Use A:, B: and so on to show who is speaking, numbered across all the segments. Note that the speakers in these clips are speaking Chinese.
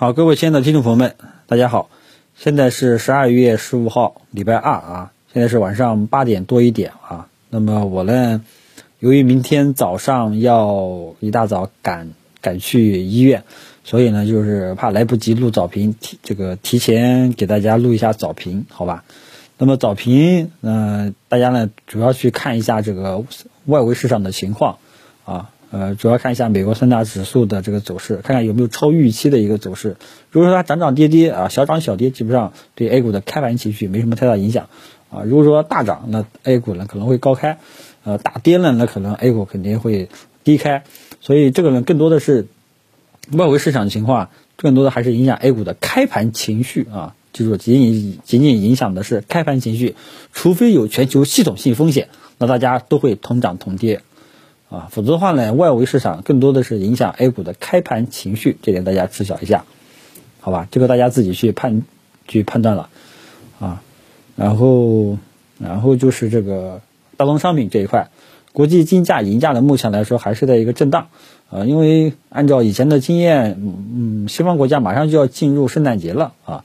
A: 好，各位亲爱的听众朋友们，大家好，现在是十二月十五号，礼拜二啊，现在是晚上八点多一点啊。那么我呢，由于明天早上要一大早赶赶去医院，所以呢，就是怕来不及录早评，提这个提前给大家录一下早评，好吧？那么早评，嗯，大家呢主要去看一下这个外围市场的情况啊。呃，主要看一下美国三大指数的这个走势，看看有没有超预期的一个走势。如果说它涨涨跌跌啊，小涨小跌，基本上对 A 股的开盘情绪没什么太大影响啊。如果说大涨，那 A 股呢可能会高开；呃，大跌呢，那可能 A 股肯定会低开。所以这个呢，更多的是外围市场情况，更多的还是影响 A 股的开盘情绪啊。记住，仅仅仅仅影响的是开盘情绪，除非有全球系统性风险，那大家都会同涨同跌。啊，否则的话呢，外围市场更多的是影响 A 股的开盘情绪，这点大家知晓一下，好吧？这个大家自己去判去判断了啊。然后，然后就是这个大宗商品这一块，国际金价、银价的目前来说还是在一个震荡啊，因为按照以前的经验，嗯，西方国家马上就要进入圣诞节了啊。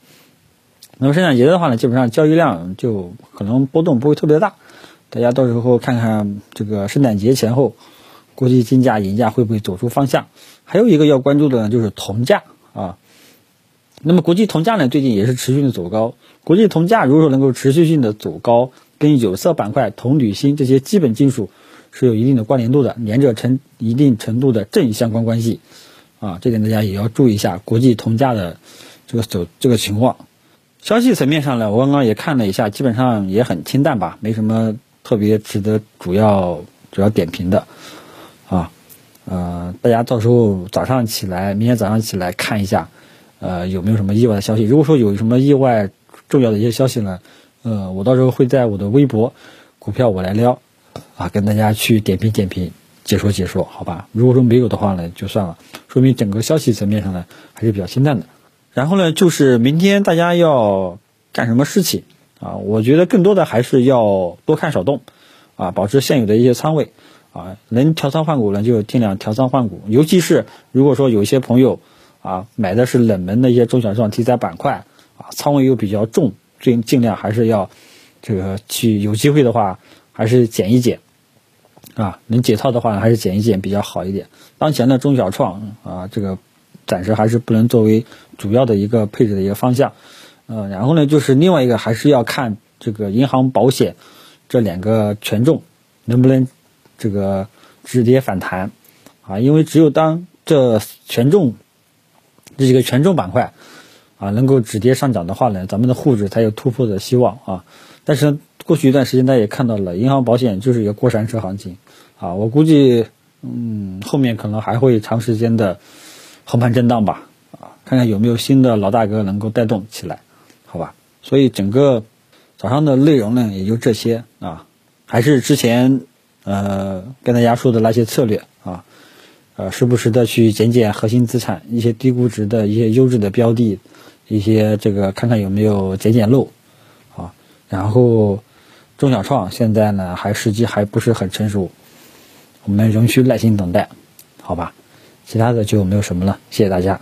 A: 那么圣诞节的话呢，基本上交易量就可能波动不会特别大，大家到时候看看这个圣诞节前后。国际金价、银价会不会走出方向？还有一个要关注的呢，就是铜价啊。那么国际铜价呢，最近也是持续的走高。国际铜价如果说能够持续性的走高，跟有色板块、铜、铝、锌这些基本金属是有一定的关联度的，连着成一定程度的正相关关系啊。这点大家也要注意一下国际铜价的这个走这个情况。消息层面上呢，我刚刚也看了一下，基本上也很清淡吧，没什么特别值得主要主要点评的。啊，呃，大家到时候早上起来，明天早上起来看一下，呃，有没有什么意外的消息？如果说有什么意外重要的一些消息呢，呃，我到时候会在我的微博“股票我来撩”啊，跟大家去点评点评，解说解说，好吧？如果说没有的话呢，就算了，说明整个消息层面上呢还是比较清淡的。然后呢，就是明天大家要干什么事情啊？我觉得更多的还是要多看少动，啊，保持现有的一些仓位。啊，能调仓换股呢，就尽量调仓换股。尤其是如果说有一些朋友啊买的是冷门的一些中小创题材板块啊，仓位又比较重，尽尽量还是要这个去有机会的话，还是减一减啊。能解套的话，还是减一减比较好一点。当前的中小创啊，这个暂时还是不能作为主要的一个配置的一个方向。呃，然后呢，就是另外一个还是要看这个银行、保险这两个权重能不能。这个止跌反弹，啊，因为只有当这权重这几个权重板块啊能够止跌上涨的话呢，咱们的沪指才有突破的希望啊。但是过去一段时间，大家也看到了，银行保险就是一个过山车行情啊。我估计，嗯，后面可能还会长时间的横盘震荡吧，啊，看看有没有新的老大哥能够带动起来，好吧？所以整个早上的内容呢，也就这些啊，还是之前。呃，跟大家说的那些策略啊，呃，时不时的去捡捡核心资产，一些低估值的一些优质的标的，一些这个看看有没有捡捡漏，啊，然后中小创现在呢还时机还不是很成熟，我们仍需耐心等待，好吧，其他的就没有什么了，谢谢大家。